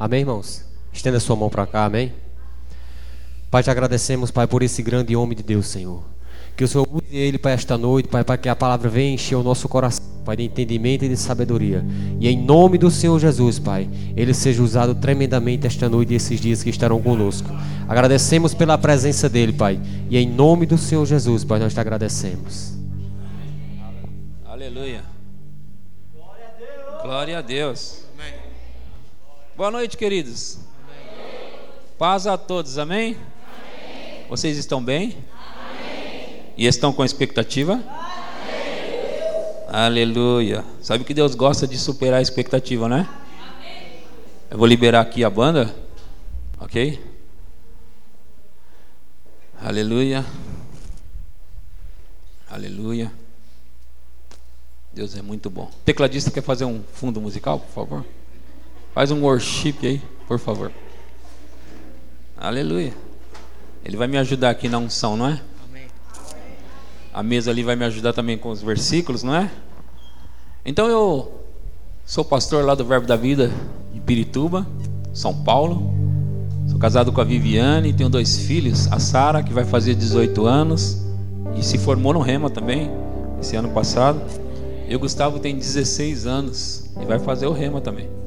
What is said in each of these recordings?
Amém, irmãos? Estenda sua mão para cá, amém? Pai, te agradecemos, Pai, por esse grande homem de Deus, Senhor. Que o Senhor use ele para esta noite, Pai, para que a palavra venha encher o nosso coração, Pai, de entendimento e de sabedoria. E em nome do Senhor Jesus, Pai, ele seja usado tremendamente esta noite e esses dias que estarão conosco. Agradecemos pela presença dele, Pai. E em nome do Senhor Jesus, Pai, nós te agradecemos. Aleluia. Glória a Deus. Boa noite, queridos. Paz a todos, amém? Vocês estão bem? E estão com expectativa? Aleluia. Sabe que Deus gosta de superar a expectativa, né? Eu vou liberar aqui a banda, ok? Aleluia. Aleluia. Deus é muito bom. tecladista quer fazer um fundo musical, por favor? Faz um worship aí, por favor. Aleluia. Ele vai me ajudar aqui na unção, não é? A mesa ali vai me ajudar também com os versículos, não é? Então eu sou pastor lá do Verbo da Vida de Pirituba, São Paulo. Sou casado com a Viviane, tenho dois filhos, a Sara, que vai fazer 18 anos e se formou no Rema também, esse ano passado. E o Gustavo tem 16 anos e vai fazer o Rema também.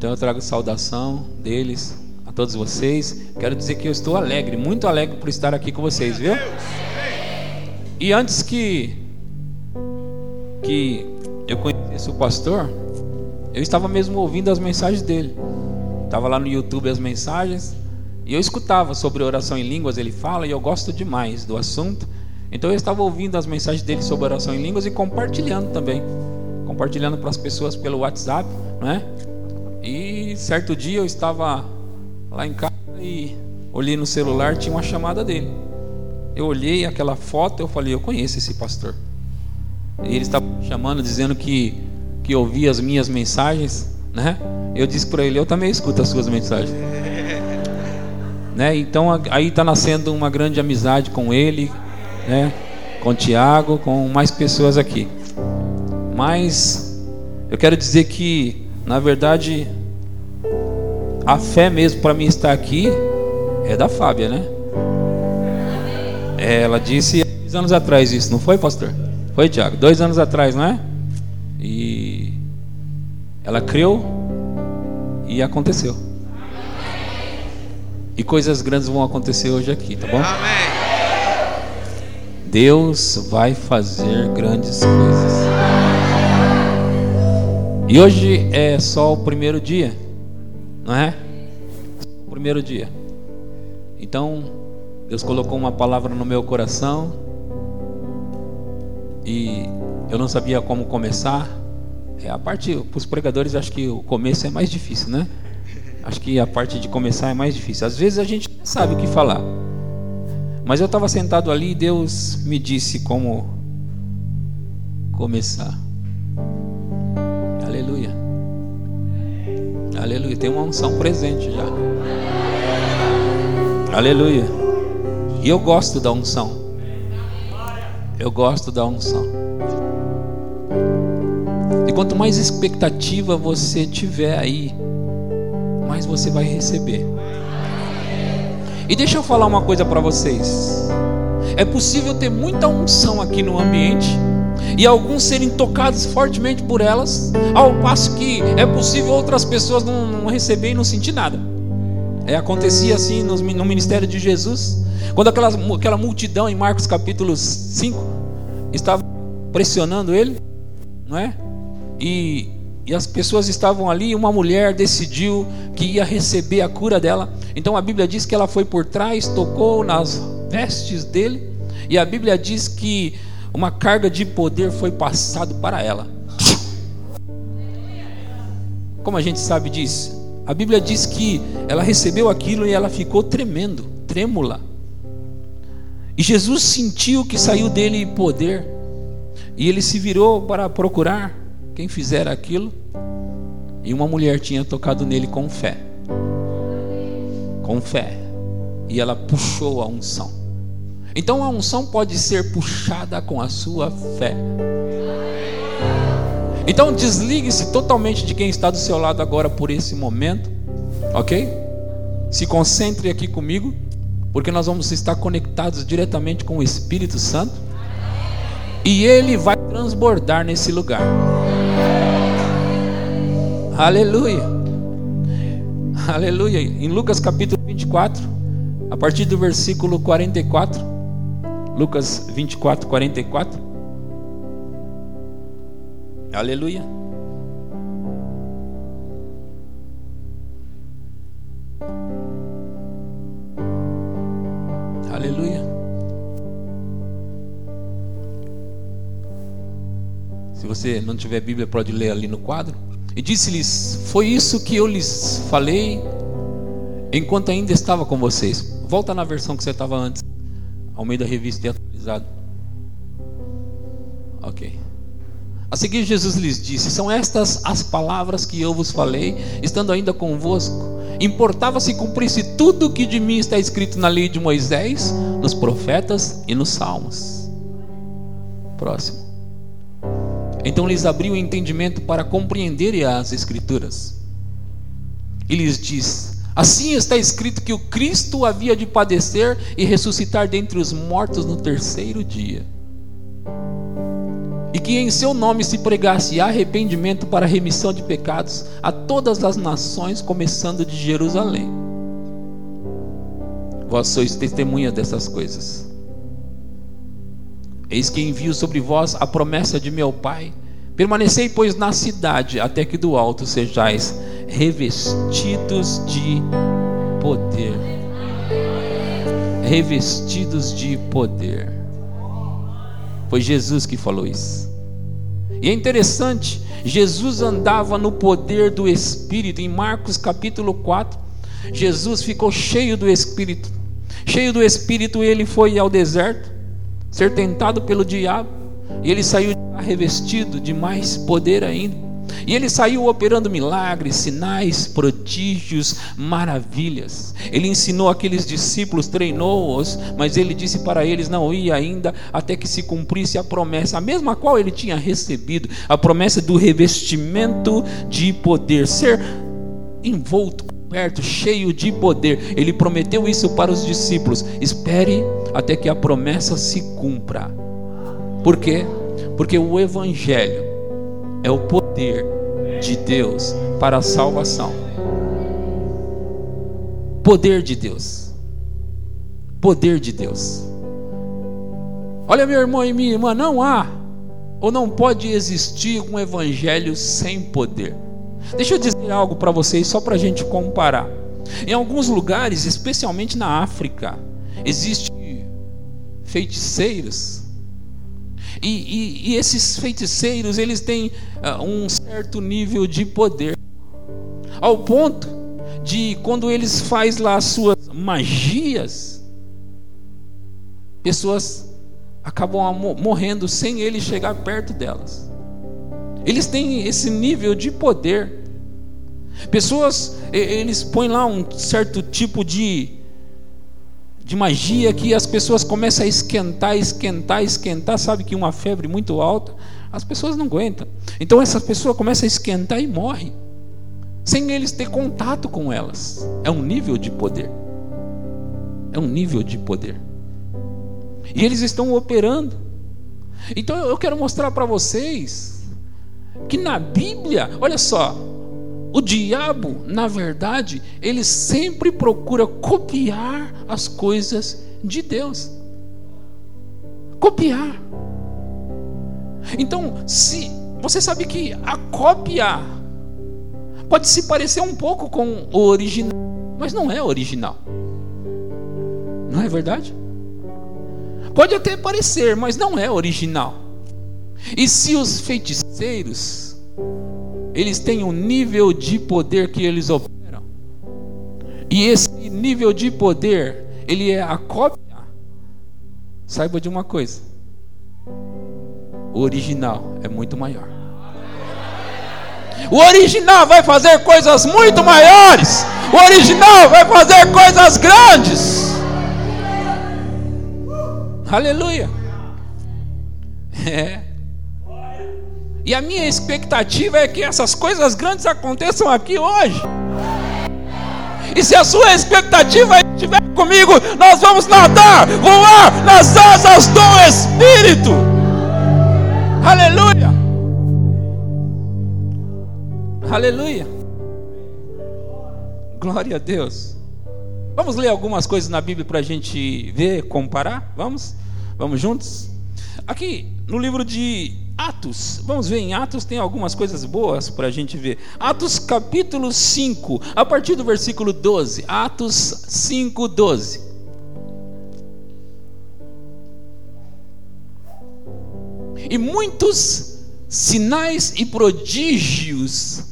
Então eu trago saudação deles a todos vocês. Quero dizer que eu estou alegre, muito alegre por estar aqui com vocês, viu? E antes que que eu conhecesse o pastor, eu estava mesmo ouvindo as mensagens dele. Estava lá no YouTube as mensagens e eu escutava sobre oração em línguas, ele fala e eu gosto demais do assunto. Então eu estava ouvindo as mensagens dele sobre oração em línguas e compartilhando também, compartilhando para as pessoas pelo WhatsApp, né? Certo dia eu estava lá em casa e olhei no celular, tinha uma chamada dele. Eu olhei aquela foto, eu falei, eu conheço esse pastor. E ele estava chamando, dizendo que que ouvia as minhas mensagens, né? Eu disse para ele, eu também escuto as suas mensagens. né? Então aí está nascendo uma grande amizade com ele, né? Com Tiago, com mais pessoas aqui. Mas eu quero dizer que, na verdade, a fé mesmo para mim estar aqui é da Fábia, né? Ela disse dois anos atrás isso, não foi, pastor? Foi, Tiago? Dois anos atrás, não é? E ela creu e aconteceu. E coisas grandes vão acontecer hoje aqui, tá bom? Amém. Deus vai fazer grandes coisas. E hoje é só o primeiro dia não é? O primeiro dia. Então, Deus colocou uma palavra no meu coração e eu não sabia como começar. É a parte, para os pregadores, acho que o começo é mais difícil, né? Acho que a parte de começar é mais difícil. Às vezes a gente não sabe o que falar. Mas eu estava sentado ali e Deus me disse como começar. Aleluia. Tem uma unção presente já. Aleluia. E eu gosto da unção. Eu gosto da unção. E quanto mais expectativa você tiver aí, mais você vai receber. E deixa eu falar uma coisa para vocês. É possível ter muita unção aqui no ambiente e alguns serem tocados fortemente por elas, ao passo que é possível outras pessoas não, não e não sentir nada. É, acontecia assim no, no ministério de Jesus, quando aquela, aquela multidão em Marcos capítulo 5 estava pressionando ele, não é? E, e as pessoas estavam ali, uma mulher decidiu que ia receber a cura dela. Então a Bíblia diz que ela foi por trás, tocou nas vestes dele, e a Bíblia diz que uma carga de poder foi passado para ela. Como a gente sabe disso? A Bíblia diz que ela recebeu aquilo e ela ficou tremendo, trêmula. E Jesus sentiu que saiu dele poder. E ele se virou para procurar quem fizera aquilo. E uma mulher tinha tocado nele com fé. Com fé. E ela puxou a unção. Então a unção pode ser puxada com a sua fé. Então desligue-se totalmente de quem está do seu lado agora por esse momento, ok? Se concentre aqui comigo, porque nós vamos estar conectados diretamente com o Espírito Santo e ele vai transbordar nesse lugar. Aleluia. Aleluia. Em Lucas capítulo 24, a partir do versículo 44. Lucas 24, 44. Aleluia. Aleluia. Se você não tiver Bíblia, pode ler ali no quadro. E disse-lhes: Foi isso que eu lhes falei enquanto ainda estava com vocês. Volta na versão que você estava antes, ao meio da revista e atualizado. Ok. A seguir, Jesus lhes disse: São estas as palavras que eu vos falei, estando ainda convosco. Importava se cumprisse tudo o que de mim está escrito na lei de Moisés, nos profetas e nos salmos. Próximo. Então lhes abriu o entendimento para compreenderem as Escrituras. E lhes diz: Assim está escrito que o Cristo havia de padecer e ressuscitar dentre os mortos no terceiro dia. E que em seu nome se pregasse arrependimento para remissão de pecados a todas as nações, começando de Jerusalém. Vós sois testemunha dessas coisas. Eis que envio sobre vós a promessa de meu Pai. Permanecei, pois, na cidade, até que do alto sejais revestidos de poder. Revestidos de poder. Foi Jesus que falou isso. E é interessante, Jesus andava no poder do Espírito. Em Marcos capítulo 4, Jesus ficou cheio do Espírito. Cheio do Espírito, ele foi ao deserto ser tentado pelo diabo, e ele saiu revestido de mais poder ainda. E ele saiu operando milagres, sinais, prodígios, maravilhas. Ele ensinou aqueles discípulos, treinou-os, mas ele disse para eles não ir ainda até que se cumprisse a promessa, a mesma qual ele tinha recebido, a promessa do revestimento de poder, ser envolto, coberto, cheio de poder. Ele prometeu isso para os discípulos. Espere até que a promessa se cumpra. Por quê? Porque o Evangelho é o poder de Deus para a salvação. Poder de Deus. Poder de Deus. Olha, meu irmão e minha irmã, não há ou não pode existir um evangelho sem poder. Deixa eu dizer algo para vocês, só para a gente comparar. Em alguns lugares, especialmente na África, existem feiticeiros. E, e, e, esses feiticeiros, eles têm uh, um certo nível de poder. Ao ponto de, quando eles fazem lá as suas magias, pessoas acabam morrendo sem ele chegar perto delas. Eles têm esse nível de poder. Pessoas, eles põem lá um certo tipo de, de magia que as pessoas começam a esquentar, esquentar, esquentar. Sabe que uma febre muito alta, as pessoas não aguentam. Então essa pessoa começa a esquentar e morre, sem eles ter contato com elas. É um nível de poder. É um nível de poder. E eles estão operando. Então eu quero mostrar para vocês que na Bíblia, olha só, o diabo, na verdade, ele sempre procura copiar as coisas de Deus. Copiar. Então, se você sabe que a cópia pode se parecer um pouco com o original, mas não é original. Não é verdade? Pode até parecer, mas não é original. E se os feiticeiros eles têm um nível de poder que eles operam. E esse nível de poder, ele é a cópia. Saiba de uma coisa: o original é muito maior. O original vai fazer coisas muito maiores. O original vai fazer coisas grandes. Aleluia. É. E a minha expectativa é que essas coisas grandes aconteçam aqui hoje. E se a sua expectativa estiver comigo, nós vamos nadar, voar nas asas do Espírito. Aleluia. Aleluia. Glória a Deus. Vamos ler algumas coisas na Bíblia para a gente ver, comparar? Vamos? Vamos juntos? Aqui no livro de Atos, vamos ver, em Atos tem algumas coisas boas para a gente ver. Atos capítulo 5, a partir do versículo 12. Atos 5, 12. E muitos sinais e prodígios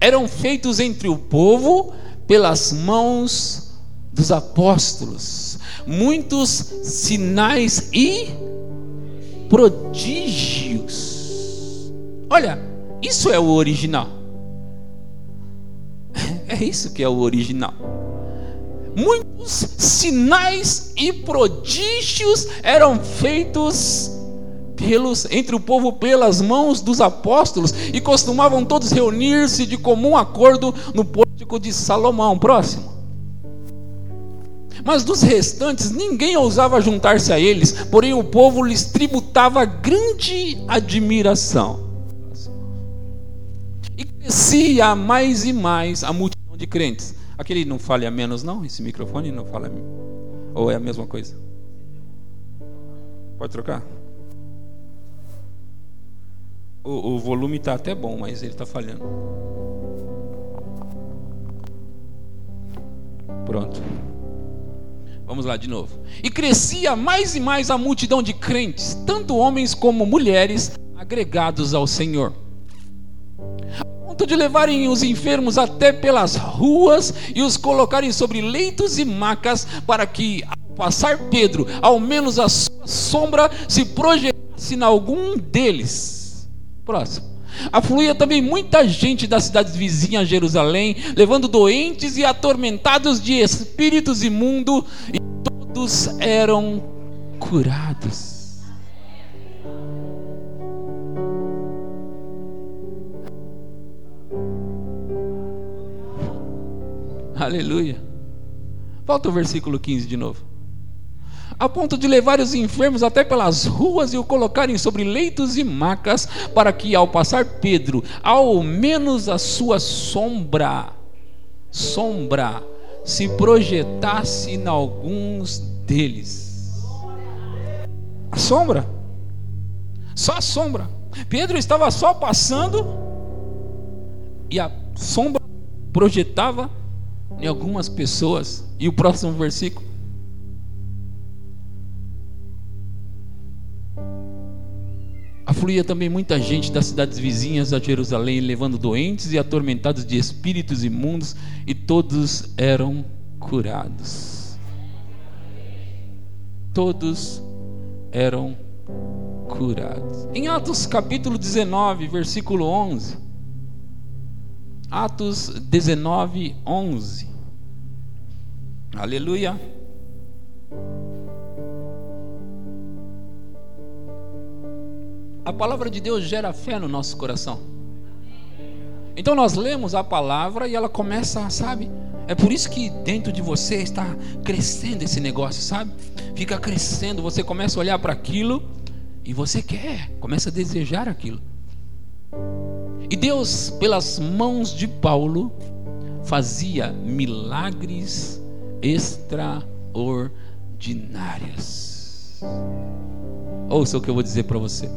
eram feitos entre o povo pelas mãos dos apóstolos. Muitos sinais e prodígios. Olha, isso é o original. É isso que é o original. Muitos sinais e prodígios eram feitos pelos, entre o povo pelas mãos dos apóstolos e costumavam todos reunir-se de comum acordo no pórtico de Salomão. Próximo. Mas dos restantes ninguém ousava juntar-se a eles, porém o povo lhes tributava grande admiração. E crescia mais e mais a multidão de crentes. Aquele não falha menos, não? Esse microfone não fala. Ou é a mesma coisa? Pode trocar? O, o volume está até bom, mas ele está falhando. Pronto. Vamos lá de novo. E crescia mais e mais a multidão de crentes, tanto homens como mulheres, agregados ao Senhor. Ponto de levarem os enfermos até pelas ruas e os colocarem sobre leitos e macas, para que, ao passar Pedro, ao menos a sua sombra se projetasse em algum deles. Próximo. Afluía também muita gente das cidades vizinhas a Jerusalém, levando doentes e atormentados de espíritos imundos, e todos eram curados. Aleluia. Volta o versículo 15 de novo a ponto de levar os enfermos até pelas ruas e o colocarem sobre leitos e macas, para que ao passar Pedro, ao menos a sua sombra, sombra, se projetasse em alguns deles. A sombra, só a sombra. Pedro estava só passando e a sombra projetava em algumas pessoas. E o próximo versículo Afluía também muita gente das cidades vizinhas a Jerusalém, levando doentes e atormentados de espíritos imundos, e todos eram curados. Todos eram curados. Em Atos capítulo 19, versículo 11. Atos 19, 11. Aleluia. A palavra de Deus gera fé no nosso coração. Então nós lemos a palavra e ela começa, sabe? É por isso que dentro de você está crescendo esse negócio, sabe? Fica crescendo, você começa a olhar para aquilo e você quer, começa a desejar aquilo. E Deus, pelas mãos de Paulo, fazia milagres extraordinários. Ouça o que eu vou dizer para você.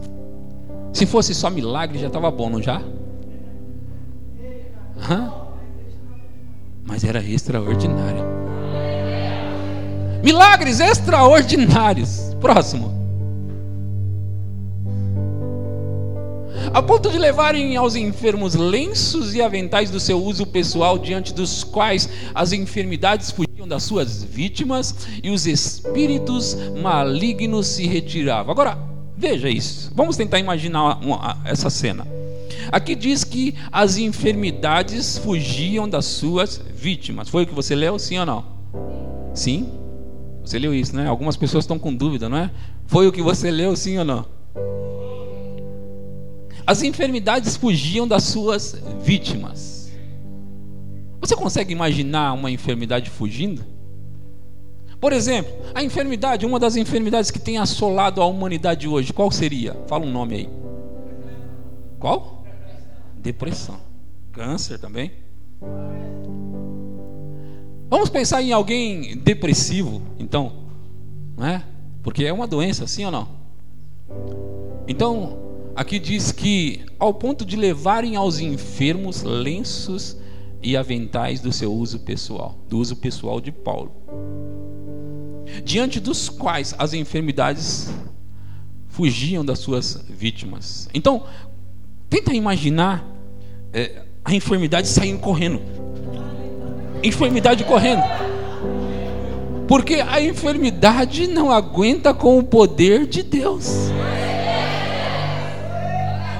Se fosse só milagre, já estava bom, não já? Hã? Mas era extraordinário. Milagres extraordinários. Próximo. A ponto de levarem aos enfermos lenços e aventais do seu uso pessoal, diante dos quais as enfermidades fugiam das suas vítimas e os espíritos malignos se retiravam. Agora, Veja isso. Vamos tentar imaginar uma, essa cena. Aqui diz que as enfermidades fugiam das suas vítimas. Foi o que você leu, sim ou não? Sim? Você leu isso, né? Algumas pessoas estão com dúvida, não é? Foi o que você leu, sim ou não? As enfermidades fugiam das suas vítimas. Você consegue imaginar uma enfermidade fugindo? Por exemplo, a enfermidade, uma das enfermidades que tem assolado a humanidade hoje, qual seria? Fala um nome aí. Qual? Depressão. Câncer também. Vamos pensar em alguém depressivo, então, não é? Porque é uma doença, sim ou não? Então, aqui diz que ao ponto de levarem aos enfermos lenços e aventais do seu uso pessoal, do uso pessoal de Paulo, diante dos quais as enfermidades fugiam das suas vítimas. Então, tenta imaginar é, a enfermidade saindo correndo enfermidade correndo. Porque a enfermidade não aguenta com o poder de Deus.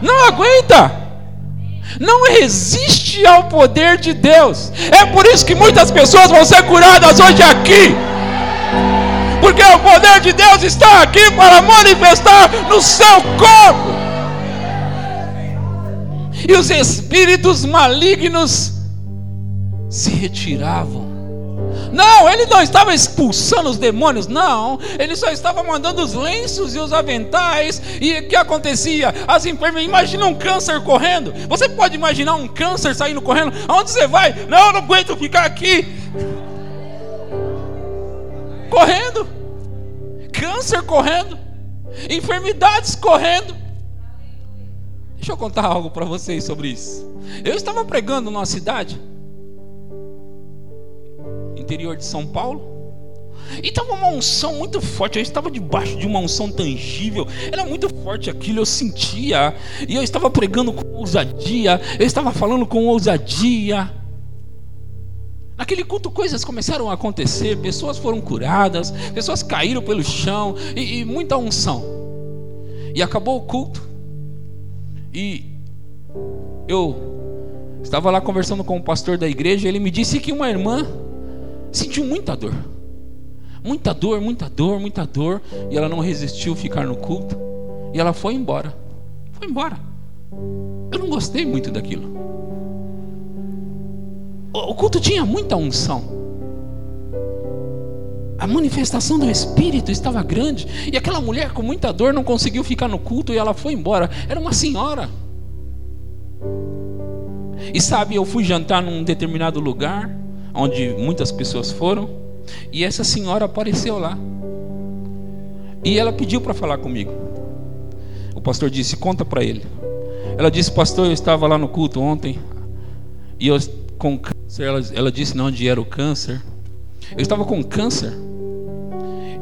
Não aguenta. Não resiste ao poder de Deus. É por isso que muitas pessoas vão ser curadas hoje aqui. Porque o poder de Deus está aqui para manifestar no seu corpo. E os espíritos malignos se retiravam. Não, ele não estava expulsando os demônios, não. Ele só estava mandando os lenços e os aventais. E o que acontecia? As enfermeiras, imagina um câncer correndo. Você pode imaginar um câncer saindo correndo? Aonde você vai? Não, eu não aguento ficar aqui. Correndo. Câncer correndo. Enfermidades correndo. Deixa eu contar algo para vocês sobre isso. Eu estava pregando numa cidade interior de São Paulo. E estava uma unção muito forte, eu estava debaixo de uma unção tangível, era muito forte aquilo, eu sentia, e eu estava pregando com ousadia, eu estava falando com ousadia. Naquele culto coisas começaram a acontecer, pessoas foram curadas, pessoas caíram pelo chão, e, e muita unção. E acabou o culto, e eu estava lá conversando com o pastor da igreja, ele me disse que uma irmã sentiu muita dor. Muita dor, muita dor, muita dor. E ela não resistiu ficar no culto. E ela foi embora. Foi embora. Eu não gostei muito daquilo. O culto tinha muita unção. A manifestação do Espírito estava grande. E aquela mulher com muita dor não conseguiu ficar no culto e ela foi embora. Era uma senhora. E sabe, eu fui jantar num determinado lugar onde muitas pessoas foram, e essa senhora apareceu lá. E ela pediu para falar comigo. O pastor disse: Conta para ele. Ela disse: Pastor, eu estava lá no culto ontem, e eu com câncer. Ela, ela disse: Não, onde era o câncer. Eu estava com câncer.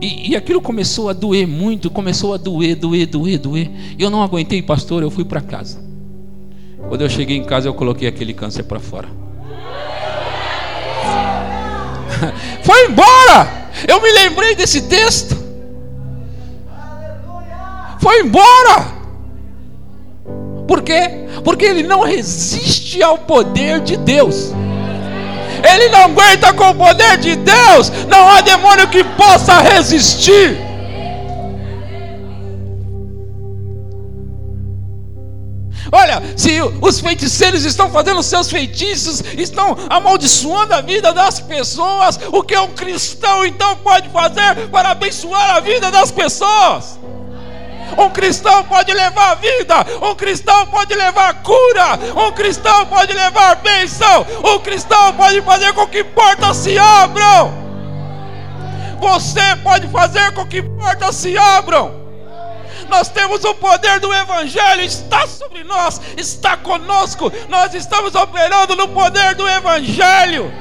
E, e, aquilo começou a doer muito, começou a doer, doer, doer, doer. Eu não aguentei, pastor, eu fui para casa. Quando eu cheguei em casa, eu coloquei aquele câncer para fora. Foi embora. Eu me lembrei desse texto. Foi embora. Por quê? Porque ele não resiste ao poder de Deus. Ele não aguenta com o poder de Deus. Não há demônio que possa resistir. Olha, se os feiticeiros estão fazendo seus feitiços, estão amaldiçoando a vida das pessoas, o que um cristão então pode fazer para abençoar a vida das pessoas? Um cristão pode levar vida, um cristão pode levar cura, um cristão pode levar bênção, um cristão pode fazer com que portas se abram. Você pode fazer com que portas se abram. Nós temos o poder do Evangelho, está sobre nós, está conosco. Nós estamos operando no poder do Evangelho.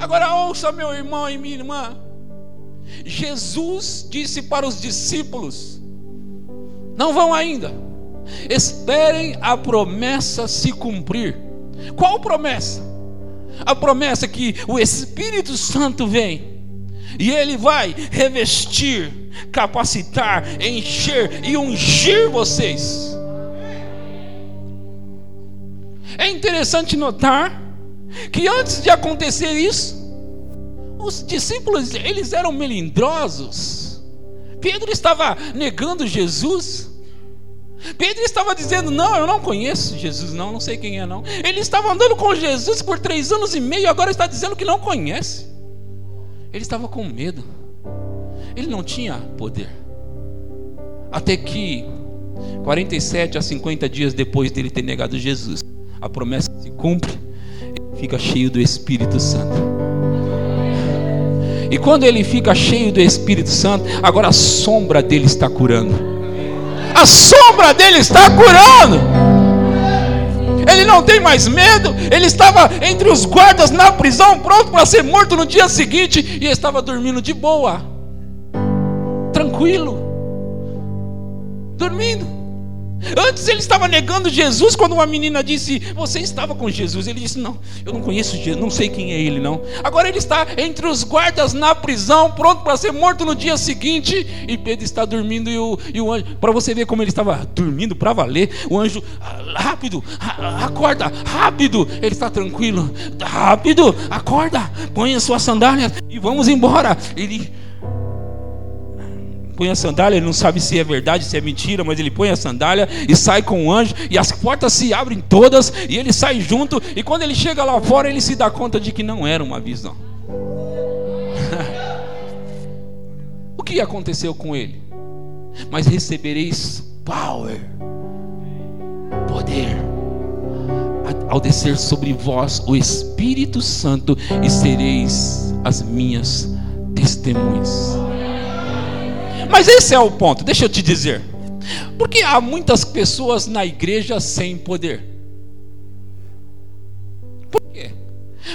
Agora ouça, meu irmão e minha irmã. Jesus disse para os discípulos: Não vão ainda, esperem a promessa se cumprir. Qual promessa? A promessa que o Espírito Santo vem e Ele vai revestir, capacitar, encher e ungir vocês. É interessante notar que antes de acontecer isso, os discípulos eles eram melindrosos, Pedro estava negando Jesus. Pedro estava dizendo: Não, eu não conheço Jesus, não, não sei quem é, não. Ele estava andando com Jesus por três anos e meio, agora está dizendo que não conhece. Ele estava com medo, ele não tinha poder. Até que 47 a 50 dias depois dele ter negado Jesus, a promessa se cumpre, ele fica cheio do Espírito Santo. E quando ele fica cheio do Espírito Santo, agora a sombra dele está curando a sombra dele está curando. Não tem mais medo. Ele estava entre os guardas na prisão, pronto para ser morto no dia seguinte, e estava dormindo de boa, tranquilo, dormindo. Antes ele estava negando Jesus quando uma menina disse: Você estava com Jesus. Ele disse: Não, eu não conheço Jesus, não sei quem é ele, não. Agora ele está entre os guardas na prisão, pronto para ser morto no dia seguinte. E Pedro está dormindo e o, e o anjo, para você ver como ele estava dormindo para valer, o anjo, ah, rápido, acorda, rápido. Ele está tranquilo, rápido, acorda, põe as suas sandálias e vamos embora. Ele põe a sandália, ele não sabe se é verdade, se é mentira, mas ele põe a sandália e sai com o anjo, e as portas se abrem todas, e ele sai junto, e quando ele chega lá fora, ele se dá conta de que não era uma visão. o que aconteceu com ele? Mas recebereis power, poder, ao descer sobre vós o Espírito Santo, e sereis as minhas testemunhas. Mas esse é o ponto, deixa eu te dizer. Porque há muitas pessoas na igreja sem poder. Por quê?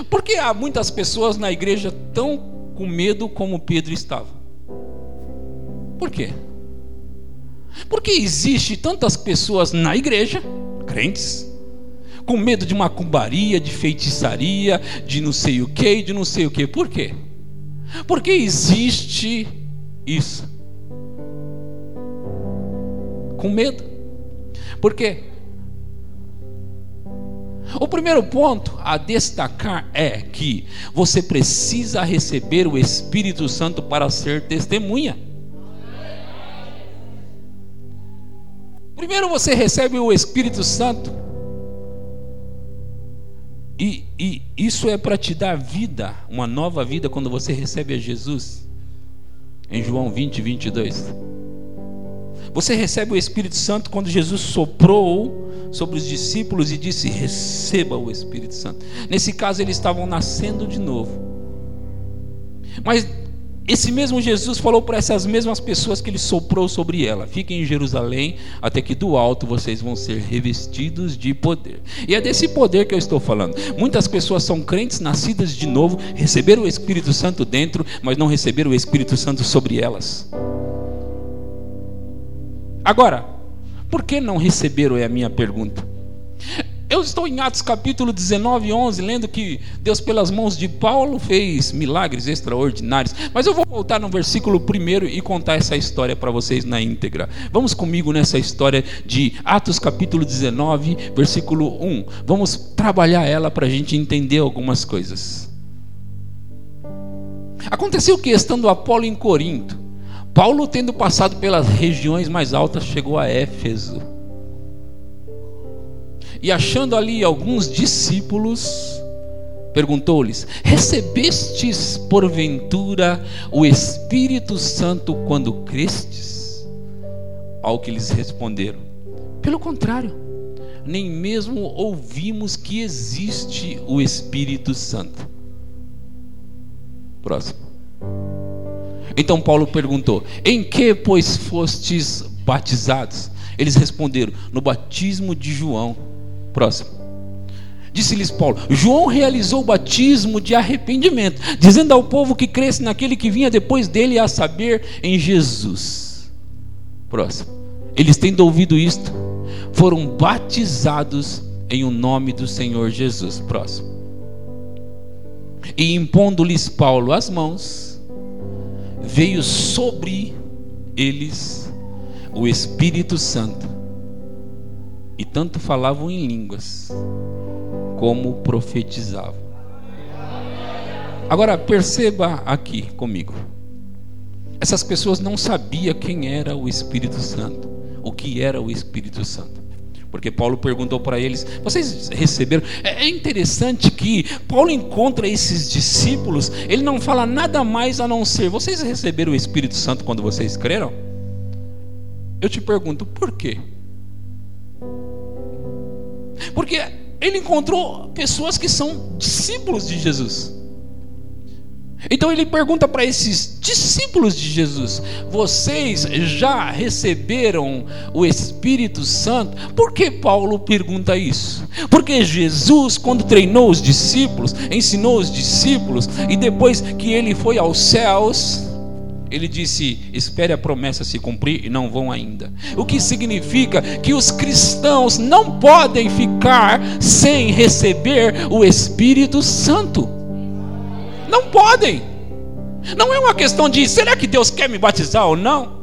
Porque há muitas pessoas na igreja tão com medo como Pedro estava. Por quê? Porque existe tantas pessoas na igreja, crentes, com medo de macumbaria, de feitiçaria, de não sei o que, de não sei o que. Por quê? Porque existe isso com medo. Por quê? O primeiro ponto a destacar é que você precisa receber o Espírito Santo para ser testemunha. Primeiro você recebe o Espírito Santo, e, e isso é para te dar vida, uma nova vida, quando você recebe a Jesus, em João 20, 22. Você recebe o Espírito Santo quando Jesus soprou sobre os discípulos e disse: Receba o Espírito Santo. Nesse caso, eles estavam nascendo de novo. Mas esse mesmo Jesus falou para essas mesmas pessoas que ele soprou sobre ela: Fiquem em Jerusalém, até que do alto vocês vão ser revestidos de poder. E é desse poder que eu estou falando. Muitas pessoas são crentes, nascidas de novo, receberam o Espírito Santo dentro, mas não receberam o Espírito Santo sobre elas. Agora, por que não receberam? É a minha pergunta. Eu estou em Atos capítulo 19, 11, lendo que Deus, pelas mãos de Paulo, fez milagres extraordinários. Mas eu vou voltar no versículo primeiro e contar essa história para vocês na íntegra. Vamos comigo nessa história de Atos capítulo 19, versículo 1. Vamos trabalhar ela para a gente entender algumas coisas. Aconteceu que, estando Apolo em Corinto, Paulo, tendo passado pelas regiões mais altas, chegou a Éfeso. E achando ali alguns discípulos, perguntou-lhes: Recebestes porventura o Espírito Santo quando crestes? Ao que lhes responderam: Pelo contrário, nem mesmo ouvimos que existe o Espírito Santo. Próximo. Então Paulo perguntou: Em que, pois, fostes batizados? Eles responderam: No batismo de João. Próximo. Disse-lhes Paulo: João realizou o batismo de arrependimento, dizendo ao povo que cresce naquele que vinha depois dele, a saber, em Jesus. Próximo. Eles tendo ouvido isto, foram batizados em o nome do Senhor Jesus. Próximo. E impondo-lhes Paulo as mãos, veio sobre eles o Espírito Santo, e tanto falavam em línguas, como profetizavam. Agora perceba aqui comigo. essas pessoas não sabiam quem era o Espírito Santo, o que era o Espírito Santo. Porque Paulo perguntou para eles: vocês receberam? É, é interessante que Paulo encontra esses discípulos, ele não fala nada mais a não ser: vocês receberam o Espírito Santo quando vocês creram? Eu te pergunto, por quê? Porque ele encontrou pessoas que são discípulos de Jesus. Então ele pergunta para esses discípulos de Jesus: Vocês já receberam o Espírito Santo? Por que Paulo pergunta isso? Porque Jesus, quando treinou os discípulos, ensinou os discípulos, e depois que ele foi aos céus, ele disse: Espere a promessa se cumprir e não vão ainda. O que significa que os cristãos não podem ficar sem receber o Espírito Santo. Não podem. Não é uma questão de será que Deus quer me batizar ou não?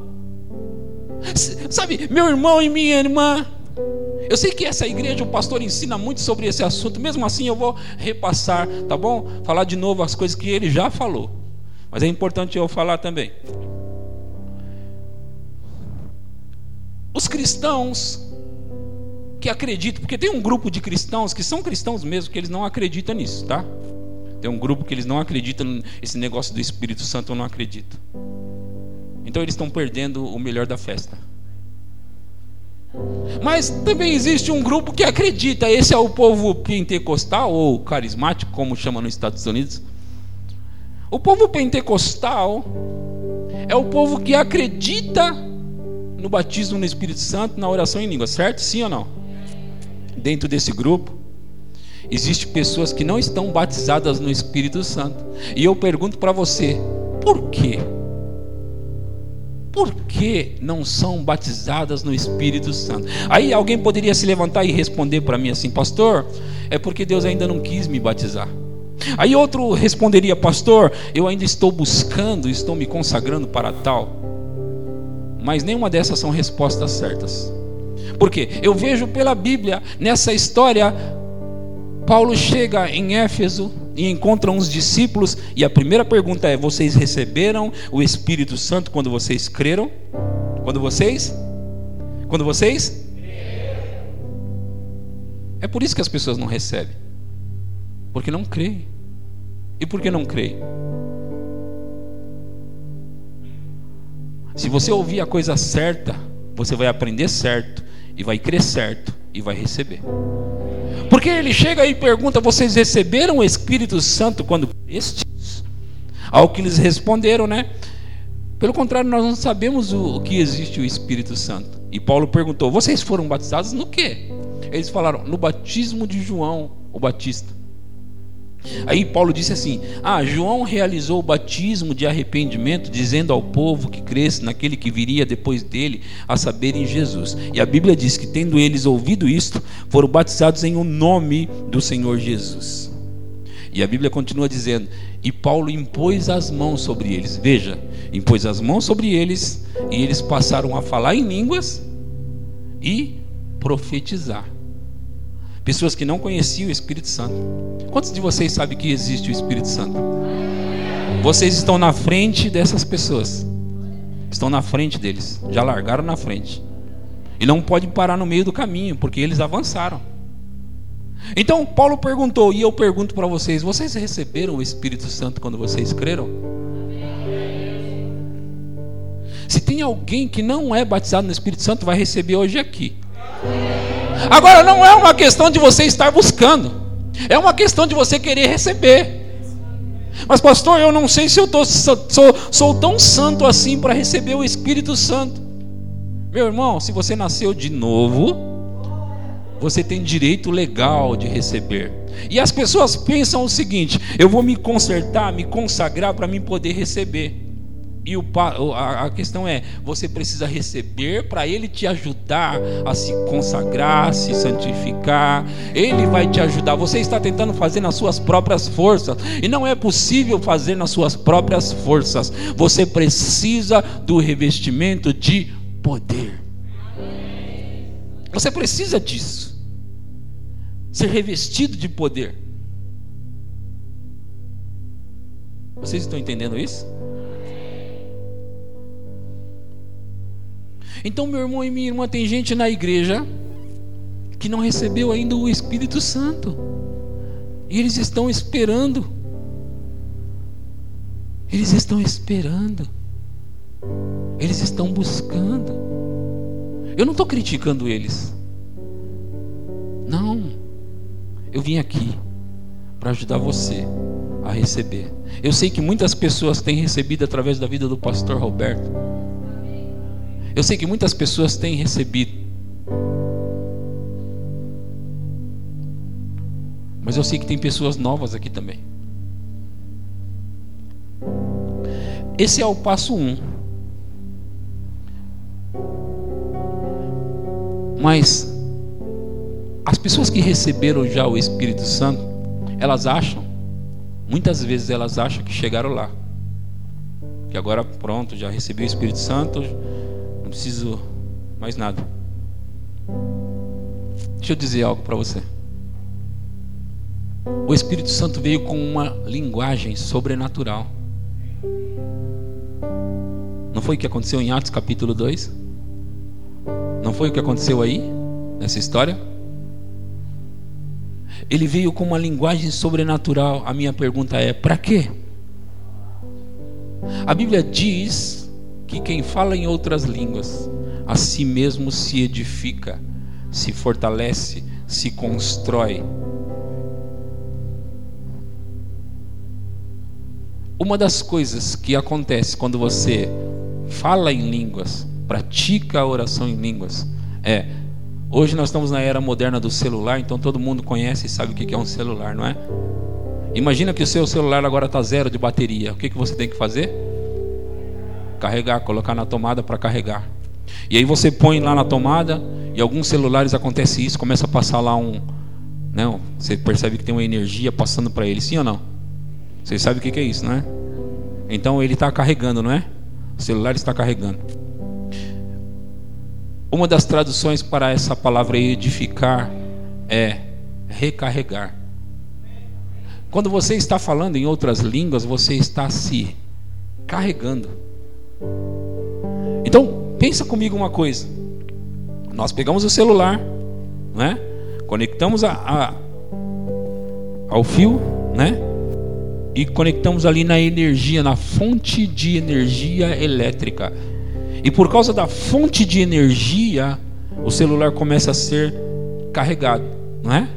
Sabe, meu irmão e minha irmã, eu sei que essa igreja, o pastor ensina muito sobre esse assunto, mesmo assim eu vou repassar, tá bom? Falar de novo as coisas que ele já falou. Mas é importante eu falar também. Os cristãos que acreditam, porque tem um grupo de cristãos que são cristãos mesmo, que eles não acreditam nisso, tá? Tem um grupo que eles não acreditam nesse negócio do Espírito Santo, eu não acredito. Então eles estão perdendo o melhor da festa. Mas também existe um grupo que acredita, esse é o povo pentecostal ou carismático, como chama nos Estados Unidos. O povo pentecostal é o povo que acredita no batismo no Espírito Santo, na oração em língua, certo? Sim ou não? Dentro desse grupo, Existem pessoas que não estão batizadas no Espírito Santo. E eu pergunto para você, por quê? Por que não são batizadas no Espírito Santo? Aí alguém poderia se levantar e responder para mim assim, pastor, é porque Deus ainda não quis me batizar. Aí outro responderia, pastor, eu ainda estou buscando, estou me consagrando para tal. Mas nenhuma dessas são respostas certas. Porque eu vejo pela Bíblia, nessa história, Paulo chega em Éfeso e encontra uns discípulos, e a primeira pergunta é: Vocês receberam o Espírito Santo quando vocês creram? Quando vocês? Quando vocês? É por isso que as pessoas não recebem, porque não creem. E por que não creem? Se você ouvir a coisa certa, você vai aprender certo, e vai crer certo, e vai receber. Porque ele chega e pergunta: Vocês receberam o Espírito Santo quando crestes? Ao que eles responderam, né? Pelo contrário, nós não sabemos o, que existe o Espírito Santo. E Paulo perguntou: Vocês foram batizados no quê? Eles falaram: No batismo de João, o Batista. Aí Paulo disse assim: Ah, João realizou o batismo de arrependimento, dizendo ao povo que cresce naquele que viria depois dele, a saber, em Jesus. E a Bíblia diz que, tendo eles ouvido isto, foram batizados em o nome do Senhor Jesus. E a Bíblia continua dizendo: E Paulo impôs as mãos sobre eles. Veja, impôs as mãos sobre eles, e eles passaram a falar em línguas e profetizar. Pessoas que não conheciam o Espírito Santo. Quantos de vocês sabem que existe o Espírito Santo? Vocês estão na frente dessas pessoas. Estão na frente deles. Já largaram na frente. E não podem parar no meio do caminho, porque eles avançaram. Então, Paulo perguntou, e eu pergunto para vocês: vocês receberam o Espírito Santo quando vocês creram? Se tem alguém que não é batizado no Espírito Santo, vai receber hoje aqui. Agora, não é uma questão de você estar buscando, é uma questão de você querer receber. Mas, pastor, eu não sei se eu tô, sou, sou tão santo assim para receber o Espírito Santo. Meu irmão, se você nasceu de novo, você tem direito legal de receber. E as pessoas pensam o seguinte: eu vou me consertar, me consagrar para mim poder receber. E o, a, questão é: você precisa receber para Ele te ajudar a se consagrar, se santificar. Ele vai te ajudar. Você está tentando fazer nas suas próprias forças, e não é possível fazer nas suas próprias forças. Você precisa do revestimento de poder. Você precisa disso. Ser revestido de poder. Vocês estão entendendo isso? Então, meu irmão e minha irmã, tem gente na igreja que não recebeu ainda o Espírito Santo. E eles estão esperando. Eles estão esperando. Eles estão buscando. Eu não estou criticando eles. Não. Eu vim aqui para ajudar você a receber. Eu sei que muitas pessoas têm recebido através da vida do pastor Roberto. Eu sei que muitas pessoas têm recebido. Mas eu sei que tem pessoas novas aqui também. Esse é o passo um. Mas as pessoas que receberam já o Espírito Santo, elas acham, muitas vezes elas acham que chegaram lá. Que agora pronto, já recebi o Espírito Santo, não preciso mais nada. Deixa eu dizer algo para você. O Espírito Santo veio com uma linguagem sobrenatural. Não foi o que aconteceu em Atos capítulo 2? Não foi o que aconteceu aí, nessa história? Ele veio com uma linguagem sobrenatural. A minha pergunta é: para quê? A Bíblia diz que quem fala em outras línguas, a si mesmo se edifica, se fortalece, se constrói. Uma das coisas que acontece quando você fala em línguas, pratica a oração em línguas, é hoje nós estamos na era moderna do celular, então todo mundo conhece e sabe o que é um celular, não é? Imagina que o seu celular agora está zero de bateria. O que, que você tem que fazer? Carregar, colocar na tomada para carregar. E aí você põe lá na tomada e alguns celulares acontece isso, começa a passar lá um, né, você percebe que tem uma energia passando para ele, sim ou não? Vocês sabem o que é isso, não é? Então ele está carregando, não é? O celular está carregando. Uma das traduções para essa palavra edificar é recarregar. Quando você está falando em outras línguas, você está se carregando. Então, pensa comigo uma coisa. Nós pegamos o celular, né? Conectamos a, a ao fio, né? e conectamos ali na energia, na fonte de energia elétrica. E por causa da fonte de energia, o celular começa a ser carregado, não é?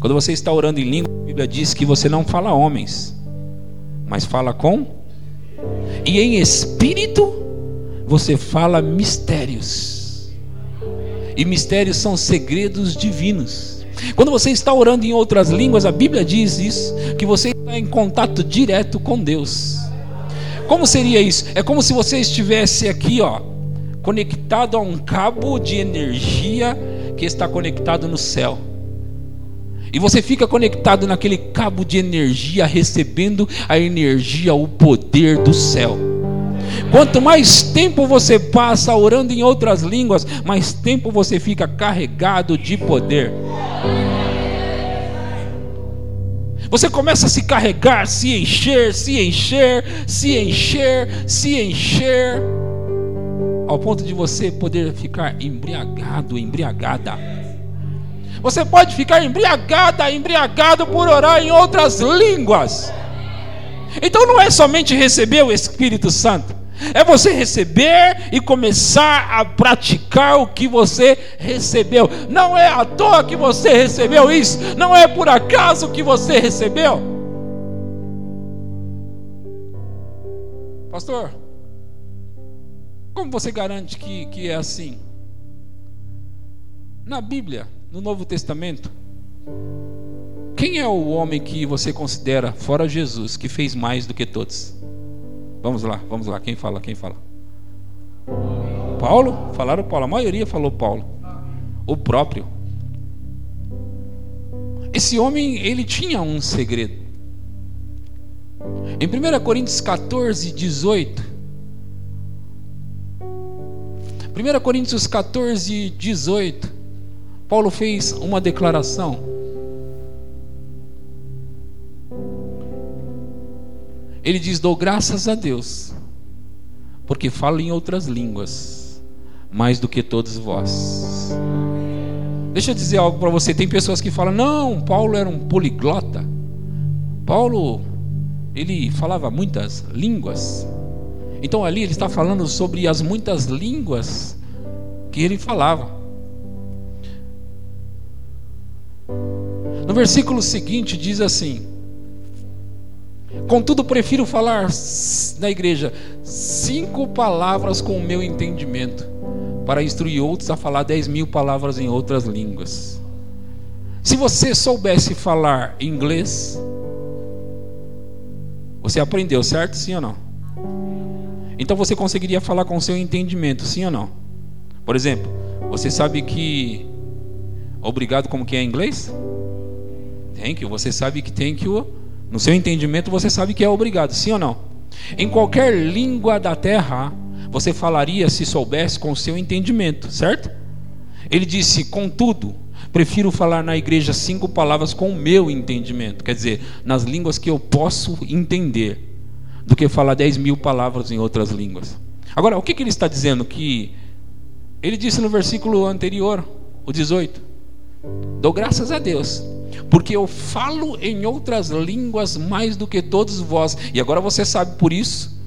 Quando você está orando em língua, a Bíblia diz que você não fala homens, mas fala com e em espírito você fala mistérios. E mistérios são segredos divinos. Quando você está orando em outras línguas, a Bíblia diz isso, que você está em contato direto com Deus. Como seria isso? É como se você estivesse aqui, ó, conectado a um cabo de energia que está conectado no céu. E você fica conectado naquele cabo de energia, recebendo a energia, o poder do céu. Quanto mais tempo você passa orando em outras línguas, mais tempo você fica carregado de poder. Você começa a se carregar, se encher, se encher, se encher, se encher, ao ponto de você poder ficar embriagado, embriagada. Você pode ficar embriagada, embriagado por orar em outras línguas. Então não é somente receber o Espírito Santo, é você receber e começar a praticar o que você recebeu. Não é à toa que você recebeu isso, não é por acaso que você recebeu. Pastor, como você garante que, que é assim? Na Bíblia, no Novo Testamento, quem é o homem que você considera, fora Jesus, que fez mais do que todos? Vamos lá, vamos lá. Quem fala? Quem fala? Paulo? Falaram Paulo. A maioria falou Paulo. O próprio. Esse homem, ele tinha um segredo. Em 1 Coríntios 14, 18. 1 Coríntios 14, 18. Paulo fez uma declaração. Ele diz: Dou graças a Deus, porque falo em outras línguas, mais do que todos vós. Deixa eu dizer algo para você. Tem pessoas que falam: não, Paulo era um poliglota. Paulo, ele falava muitas línguas. Então ali ele está falando sobre as muitas línguas que ele falava. Versículo seguinte diz assim: Contudo, prefiro falar na igreja cinco palavras com o meu entendimento, para instruir outros a falar dez mil palavras em outras línguas. Se você soubesse falar inglês, você aprendeu, certo? Sim ou não? Então você conseguiria falar com o seu entendimento, sim ou não? Por exemplo, você sabe que obrigado como que é em inglês? Thank you. Você sabe que thank you, no seu entendimento você sabe que é obrigado, sim ou não? Em qualquer língua da terra, você falaria se soubesse com o seu entendimento, certo? Ele disse, contudo, prefiro falar na igreja cinco palavras com o meu entendimento, quer dizer, nas línguas que eu posso entender do que falar 10 mil palavras em outras línguas. Agora, o que, que ele está dizendo? Que ele disse no versículo anterior, o 18: Dou graças a Deus, porque eu falo em outras línguas mais do que todos vós. E agora você sabe por isso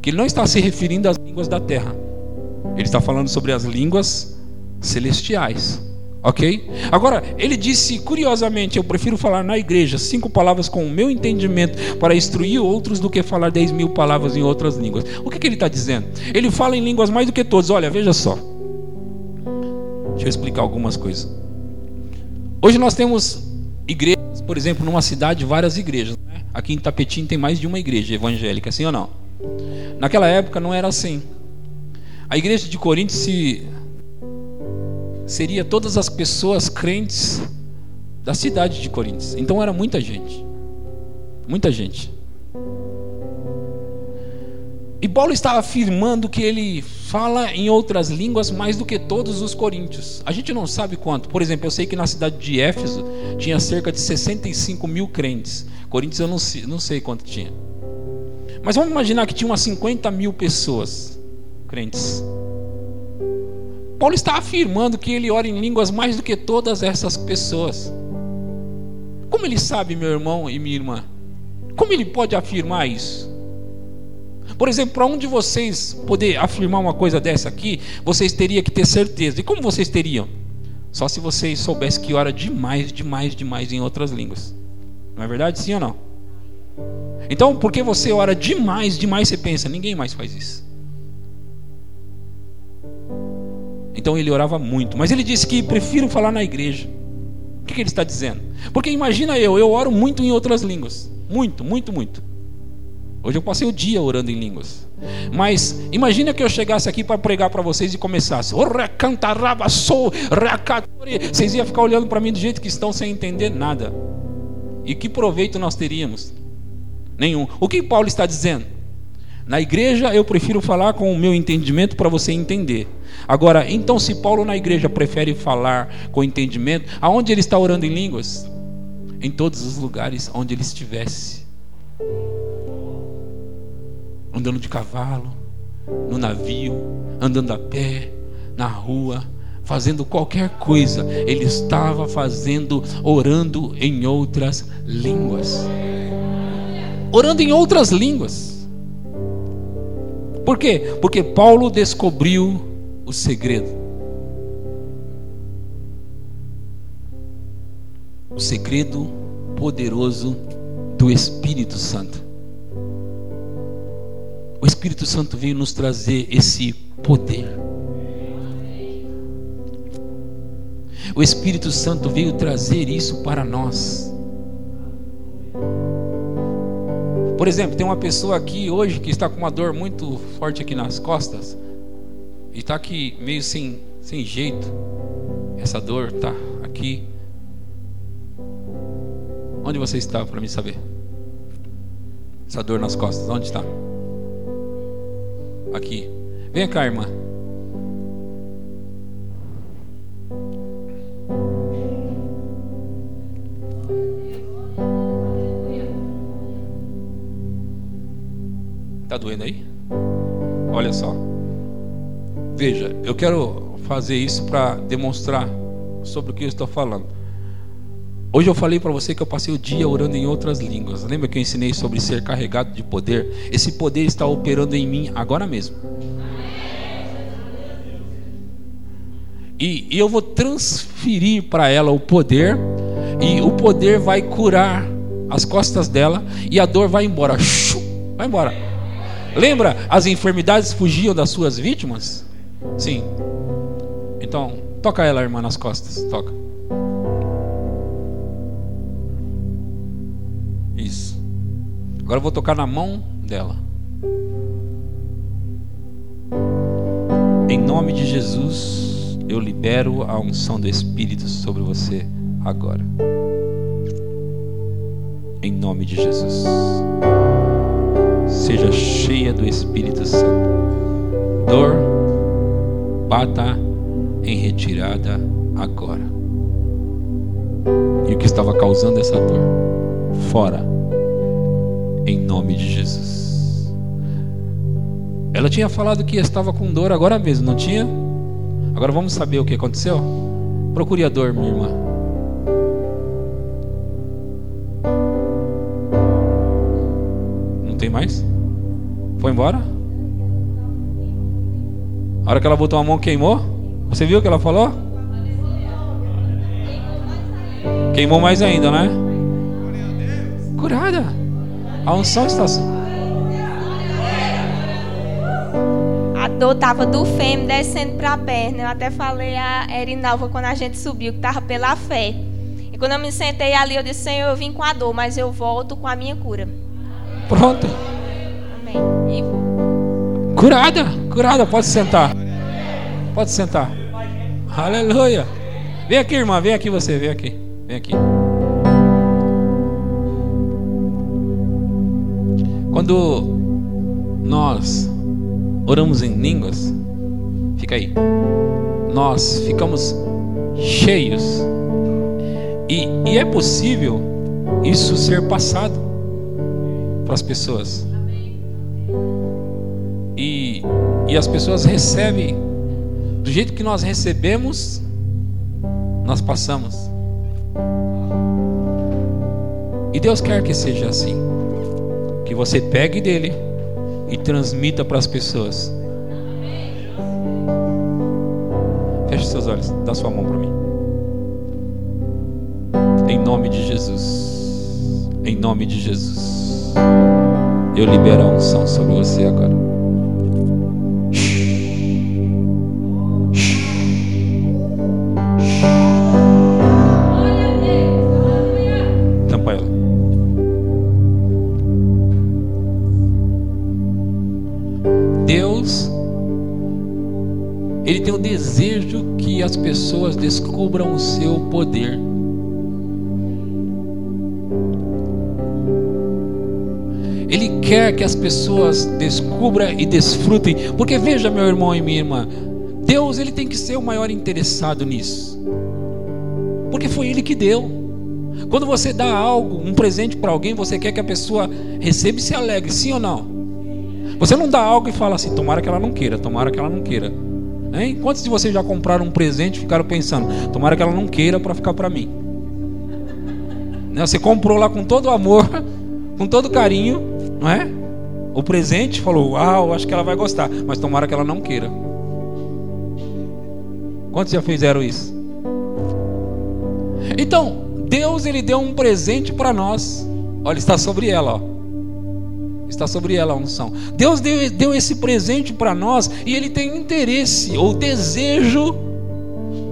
que ele não está se referindo às línguas da terra, ele está falando sobre as línguas celestiais. Ok? Agora, ele disse curiosamente: Eu prefiro falar na igreja cinco palavras com o meu entendimento para instruir outros do que falar dez mil palavras em outras línguas. O que, que ele está dizendo? Ele fala em línguas mais do que todos. Olha, veja só. Deixa eu explicar algumas coisas. Hoje nós temos igrejas, por exemplo, numa cidade, várias igrejas. Né? Aqui em Tapetim tem mais de uma igreja evangélica, sim ou não? Naquela época não era assim. A igreja de Corinto se seria todas as pessoas crentes da cidade de Coríntios. Então era muita gente. Muita gente. E Paulo estava afirmando que ele fala em outras línguas mais do que todos os coríntios. A gente não sabe quanto. Por exemplo, eu sei que na cidade de Éfeso tinha cerca de 65 mil crentes. Coríntios eu não sei, não sei quanto tinha. Mas vamos imaginar que tinha umas 50 mil pessoas crentes. Paulo está afirmando que ele ora em línguas mais do que todas essas pessoas. Como ele sabe, meu irmão e minha irmã? Como ele pode afirmar isso? Por exemplo, para um de vocês poder afirmar uma coisa dessa aqui, vocês teriam que ter certeza. E como vocês teriam? Só se vocês soubessem que ora demais, demais, demais em outras línguas. Não é verdade? Sim ou não? Então, porque você ora demais, demais, você pensa, ninguém mais faz isso. Então ele orava muito. Mas ele disse que prefiro falar na igreja. O que, que ele está dizendo? Porque imagina eu, eu oro muito em outras línguas. Muito, muito, muito. Hoje eu passei o dia orando em línguas. Mas imagina que eu chegasse aqui para pregar para vocês e começasse. Vocês iam ficar olhando para mim do jeito que estão sem entender nada. E que proveito nós teríamos? Nenhum. O que Paulo está dizendo? Na igreja eu prefiro falar com o meu entendimento para você entender. Agora, então, se Paulo na igreja prefere falar com entendimento, aonde ele está orando em línguas? Em todos os lugares onde ele estivesse. Andando de cavalo, no navio, andando a pé, na rua, fazendo qualquer coisa, ele estava fazendo, orando em outras línguas. Orando em outras línguas. Por quê? Porque Paulo descobriu o segredo. O segredo poderoso do Espírito Santo. Espírito Santo veio nos trazer esse poder. O Espírito Santo veio trazer isso para nós. Por exemplo, tem uma pessoa aqui hoje que está com uma dor muito forte aqui nas costas. E está aqui meio sem, sem jeito. Essa dor está aqui. Onde você está para me saber? Essa dor nas costas, onde está? Aqui. Vem cá, irmã. Tá doendo aí? Olha só. Veja, eu quero fazer isso para demonstrar sobre o que eu estou falando. Hoje eu falei para você que eu passei o dia orando em outras línguas. Lembra que eu ensinei sobre ser carregado de poder? Esse poder está operando em mim agora mesmo. E, e eu vou transferir para ela o poder, e o poder vai curar as costas dela, e a dor vai embora. Vai embora. Lembra? As enfermidades fugiam das suas vítimas? Sim. Então, toca ela, irmã, nas costas. Toca. Agora eu vou tocar na mão dela. Em nome de Jesus eu libero a unção do Espírito sobre você agora. Em nome de Jesus. Seja cheia do Espírito Santo. Dor, bata em retirada agora. E o que estava causando essa dor? Fora. Em nome de Jesus. Ela tinha falado que estava com dor agora mesmo, não tinha? Agora vamos saber o que aconteceu? Procure a dor, minha irmã. Não tem mais? Foi embora? A hora que ela botou a mão, queimou? Você viu o que ela falou? Queimou mais ainda, né? A unção está assim. dor tava do fêmea descendo para a perna. Eu até falei a Erinalva quando a gente subiu que tava pela fé. E quando eu me sentei ali, eu disse: Senhor, eu vim com a dor, mas eu volto com a minha cura. Pronto. Amém. E... Curada, curada, pode sentar. Pode sentar. Aleluia. Vem aqui, irmã, vem aqui você, vem aqui. Quando nós oramos em línguas, fica aí. Nós ficamos cheios. E, e é possível isso ser passado para as pessoas. E, e as pessoas recebem do jeito que nós recebemos, nós passamos. E Deus quer que seja assim. Que você pegue dele e transmita para as pessoas. Feche seus olhos, dá sua mão para mim. Em nome de Jesus. Em nome de Jesus. Eu libero a unção sobre você agora. Descubram o seu poder. Ele quer que as pessoas descubram e desfrutem, porque veja, meu irmão e minha irmã, Deus ele tem que ser o maior interessado nisso, porque foi Ele que deu. Quando você dá algo, um presente para alguém, você quer que a pessoa receba e se alegre, sim ou não? Você não dá algo e fala assim, tomara que ela não queira, tomara que ela não queira. Hein? Quantos de vocês já compraram um presente e ficaram pensando, tomara que ela não queira para ficar para mim? Né? Você comprou lá com todo amor, com todo carinho, não é? O presente falou, uau, acho que ela vai gostar, mas tomara que ela não queira. Quantos já fizeram isso? Então, Deus ele deu um presente para nós. Olha, está sobre ela, ó. Está sobre ela a unção. Deus deu, deu esse presente para nós e Ele tem interesse ou desejo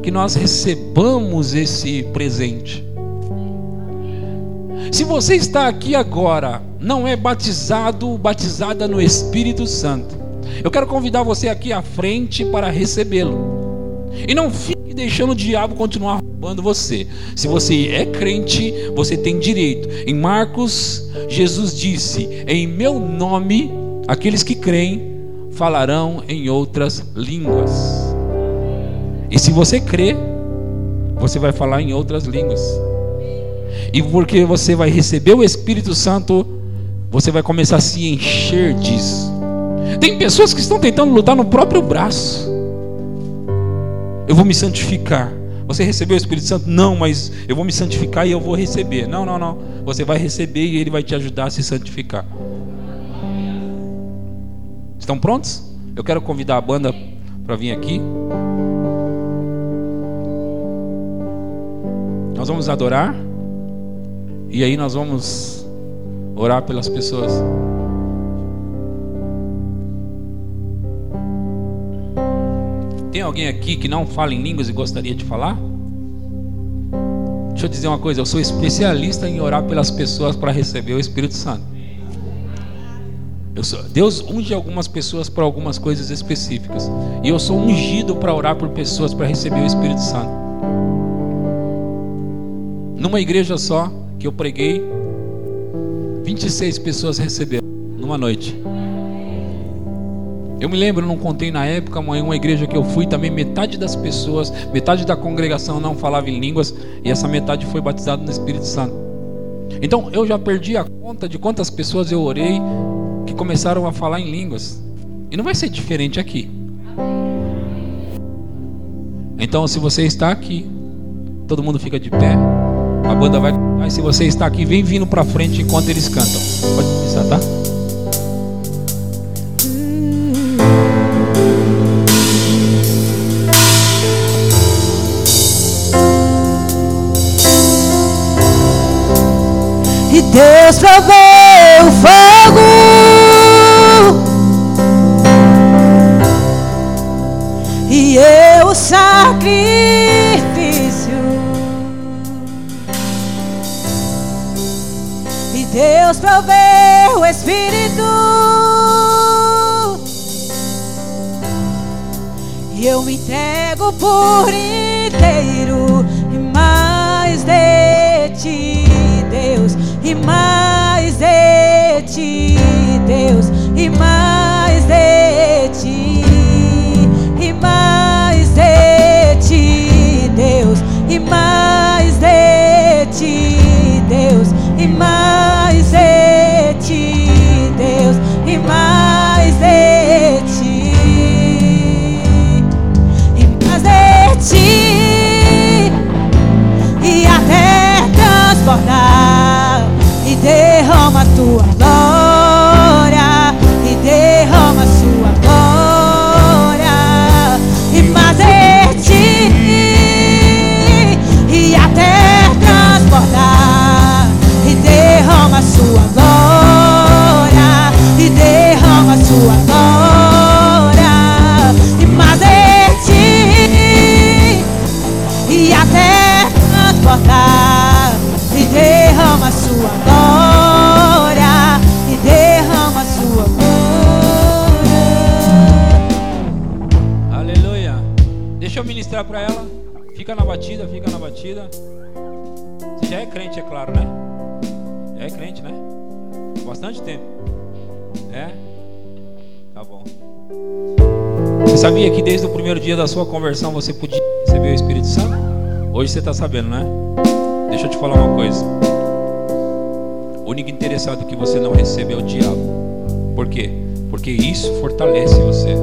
que nós recebamos esse presente. Se você está aqui agora, não é batizado, batizada no Espírito Santo, eu quero convidar você aqui à frente para recebê-lo. E não fique deixando o diabo continuar roubando você. Se você é crente, você tem direito. Em Marcos, Jesus disse: Em meu nome, aqueles que creem falarão em outras línguas. E se você crê, você vai falar em outras línguas. E porque você vai receber o Espírito Santo, você vai começar a se encher disso. Tem pessoas que estão tentando lutar no próprio braço. Eu vou me santificar. Você recebeu o Espírito Santo? Não, mas eu vou me santificar e eu vou receber. Não, não, não. Você vai receber e ele vai te ajudar a se santificar. Estão prontos? Eu quero convidar a banda para vir aqui. Nós vamos adorar. E aí nós vamos orar pelas pessoas. Tem alguém aqui que não fala em línguas e gostaria de falar? Deixa eu dizer uma coisa, eu sou especialista em orar pelas pessoas para receber o Espírito Santo. Sou, Deus unge algumas pessoas para algumas coisas específicas. E eu sou ungido para orar por pessoas para receber o Espírito Santo. Numa igreja só que eu preguei, 26 pessoas receberam numa noite. Eu me lembro, não contei na época, mas uma igreja que eu fui também, metade das pessoas, metade da congregação não falava em línguas e essa metade foi batizada no Espírito Santo. Então eu já perdi a conta de quantas pessoas eu orei que começaram a falar em línguas. E não vai ser diferente aqui. Então, se você está aqui, todo mundo fica de pé. A banda vai. E se você está aqui, vem vindo para frente enquanto eles cantam. Pode começar, tá? Deus provou o fogo e eu o sacrifício. E Deus proveu o Espírito e eu me entrego por inteiro mais de ti, Deus, e mais de ti, tua glória primeiro dia da sua conversão você podia receber o Espírito Santo? Hoje você está sabendo, né? Deixa eu te falar uma coisa. O único interessado que você não recebe é o diabo. Por quê? Porque isso fortalece você.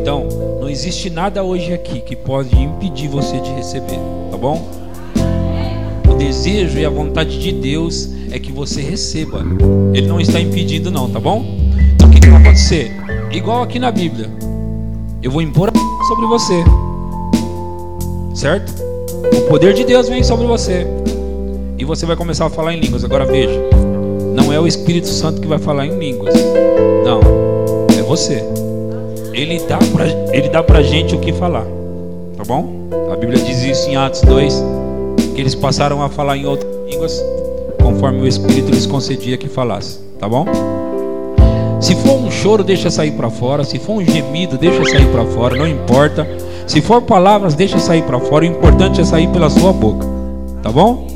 Então, não existe nada hoje aqui que pode impedir você de receber, tá bom? O desejo e a vontade de Deus é que você receba. Ele não está impedindo, não, tá bom? Então, o que, que vai acontecer? Igual aqui na Bíblia, eu vou impor a sobre você, certo? O poder de Deus vem sobre você e você vai começar a falar em línguas. Agora veja, não é o Espírito Santo que vai falar em línguas, não, é você ele dá pra, ele dá pra gente o que falar. Tá bom? A Bíblia diz isso em Atos 2, que eles passaram a falar em outras línguas conforme o Espírito lhes concedia que falasse, tá bom? Se for um choro, deixa sair para fora. Se for um gemido, deixa sair para fora. Não importa. Se for palavras, deixa sair para fora. O importante é sair pela sua boca, tá bom?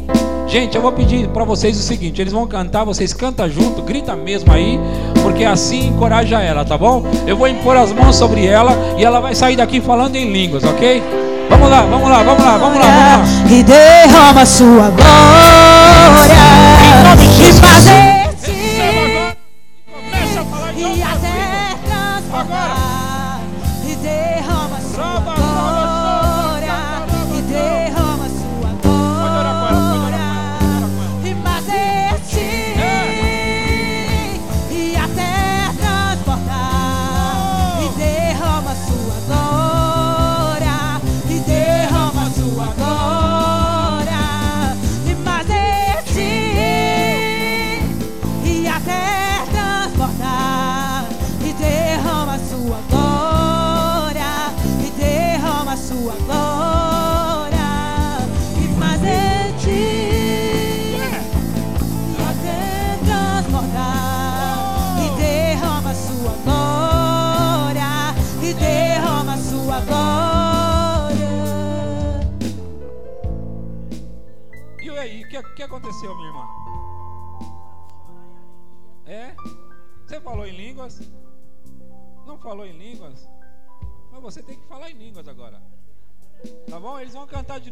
Gente, eu vou pedir para vocês o seguinte: eles vão cantar, vocês cantam junto, grita mesmo aí, porque assim encoraja ela, tá bom? Eu vou impor as mãos sobre ela e ela vai sair daqui falando em línguas, ok? Vamos lá, vamos lá, vamos lá, vamos lá, vamos lá. E derrama sua glória. Em nome de Jesus.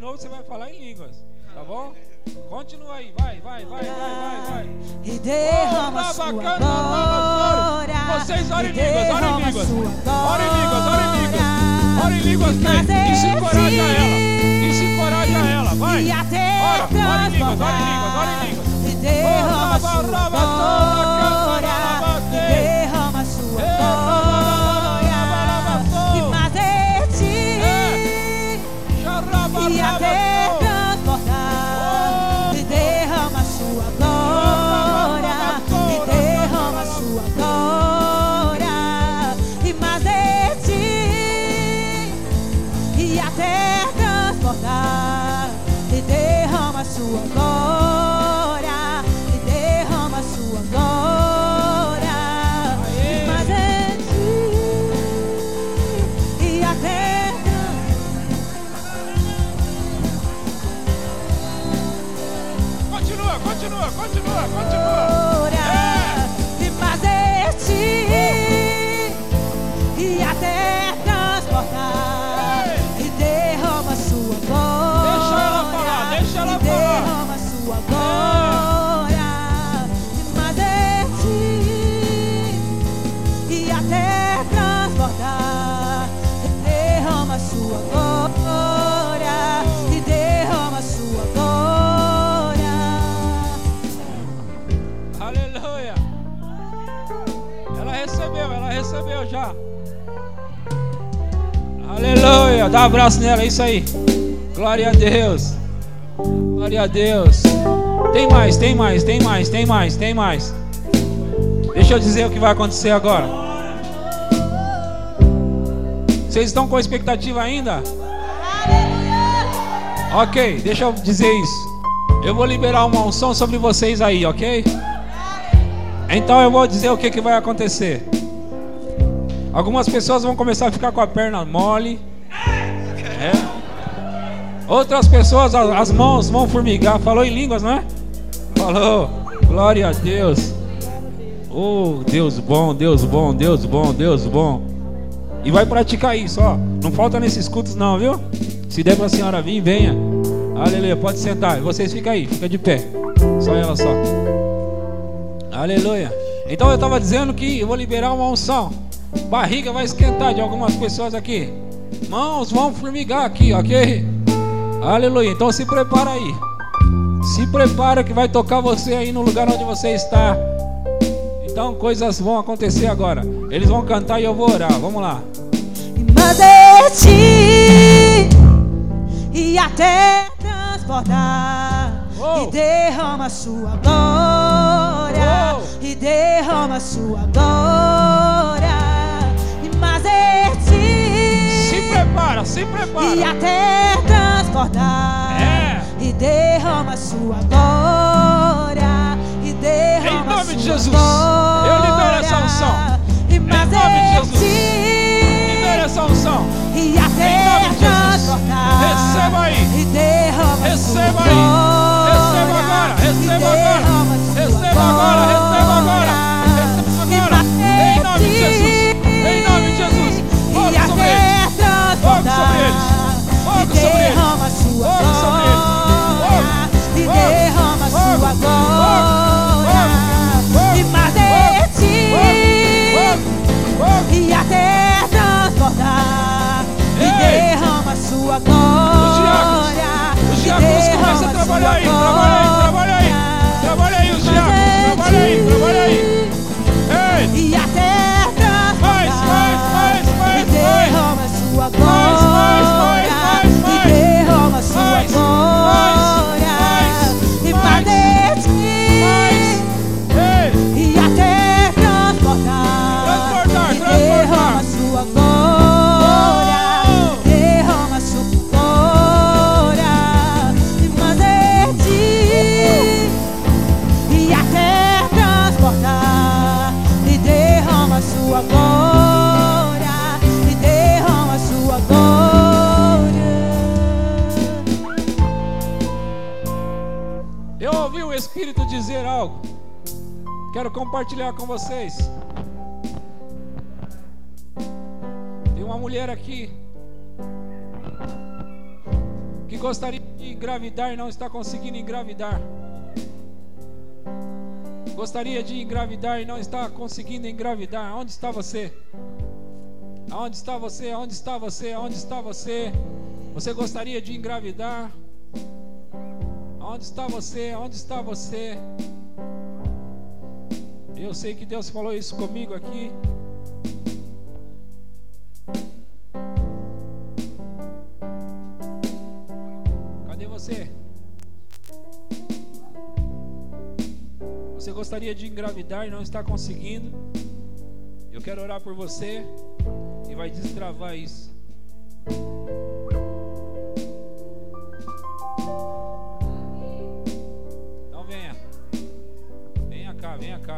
Novo, você vai falar em línguas. Tá bom? Continua aí, vai, vai, vai, vai, vai, vai. E derrama Oh, sua bacana, glória. Vocês orem em E línguas, orem em línguas. Orem em línguas, orem em línguas. glória. Orem em línguas, que isso encoraja ela. Isso encoraja ela, vai. E Ora, ora em línguas, ora em línguas, ora em línguas. E derrama sua raba, Dá um abraço nela, é isso aí. Glória a Deus. Glória a Deus. Tem mais, tem mais, tem mais, tem mais, tem mais. Deixa eu dizer o que vai acontecer agora. Vocês estão com expectativa ainda? Ok, deixa eu dizer isso. Eu vou liberar uma unção sobre vocês aí, ok? Então eu vou dizer o que, que vai acontecer. Algumas pessoas vão começar a ficar com a perna mole. Outras pessoas, as mãos vão formigar. Falou em línguas, não é? Falou. Glória a Deus. Oh, Deus bom, Deus bom, Deus bom, Deus bom. E vai praticar isso, ó. Não falta nesses cultos, não, viu? Se der pra senhora vir, venha. Aleluia, pode sentar. Vocês ficam aí, fica de pé. Só ela só. Aleluia. Então eu estava dizendo que eu vou liberar uma unção. Barriga vai esquentar de algumas pessoas aqui. Mãos vão formigar aqui, ok? Aleluia. Então se prepara aí. Se prepara que vai tocar você aí no lugar onde você está. Então coisas vão acontecer agora. Eles vão cantar e eu vou orar. Vamos lá. e ti e até transportar Oh. e derrama sua glória Oh. e derrama sua glória e ti Se prepara, se prepara. e até transportar É. e derrama sua glória e derrama Em nome sua de Jesus, glória, eu libero essa unção. e mais nome de Jesus. Libera essa unção. e Em de Jesus. transportar Receba aí. e derrama Receba sua aí. glória, Receba agora. Receba agora. Receba agora. Receba agora. Receba agora. Em nome de Jesus. Sobre eles. derrama sua Fogo sobre Fogo. e derrama sua glória e Fogo. Fogo. e até transportar e derrama sua glória Os diáconos começam a trabalhar aí. Trabalha aí. Trabalha aí. Trabalha aí os diáconos. Trabalha aí. Trabalha aí. E até Mais, transportar mais, mais, mais, sua glória e derrama sua glória compartilhar com vocês. Tem uma mulher aqui que gostaria de engravidar e não está conseguindo engravidar. Gostaria de engravidar e não está conseguindo engravidar. Onde está você? Aonde está você? Aonde está você? Aonde está você? Você gostaria de engravidar? Aonde está você? Aonde está você? Eu sei que Deus falou isso comigo aqui. você? Você gostaria de engravidar e não está conseguindo? Eu quero orar por você e vai destravar isso.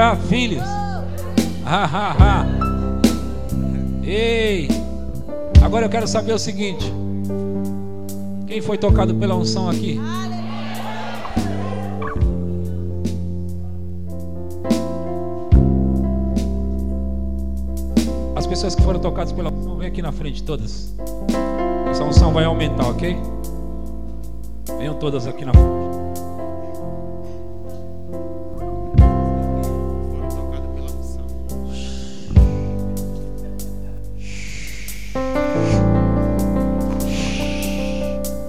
gerar filhos. Ei, agora eu quero saber o seguinte: quem foi tocado pela unção aqui? As pessoas que foram tocadas pela unção, vem aqui na frente, todas. Essa unção vai aumentar, ok? Venham todas aqui na frente.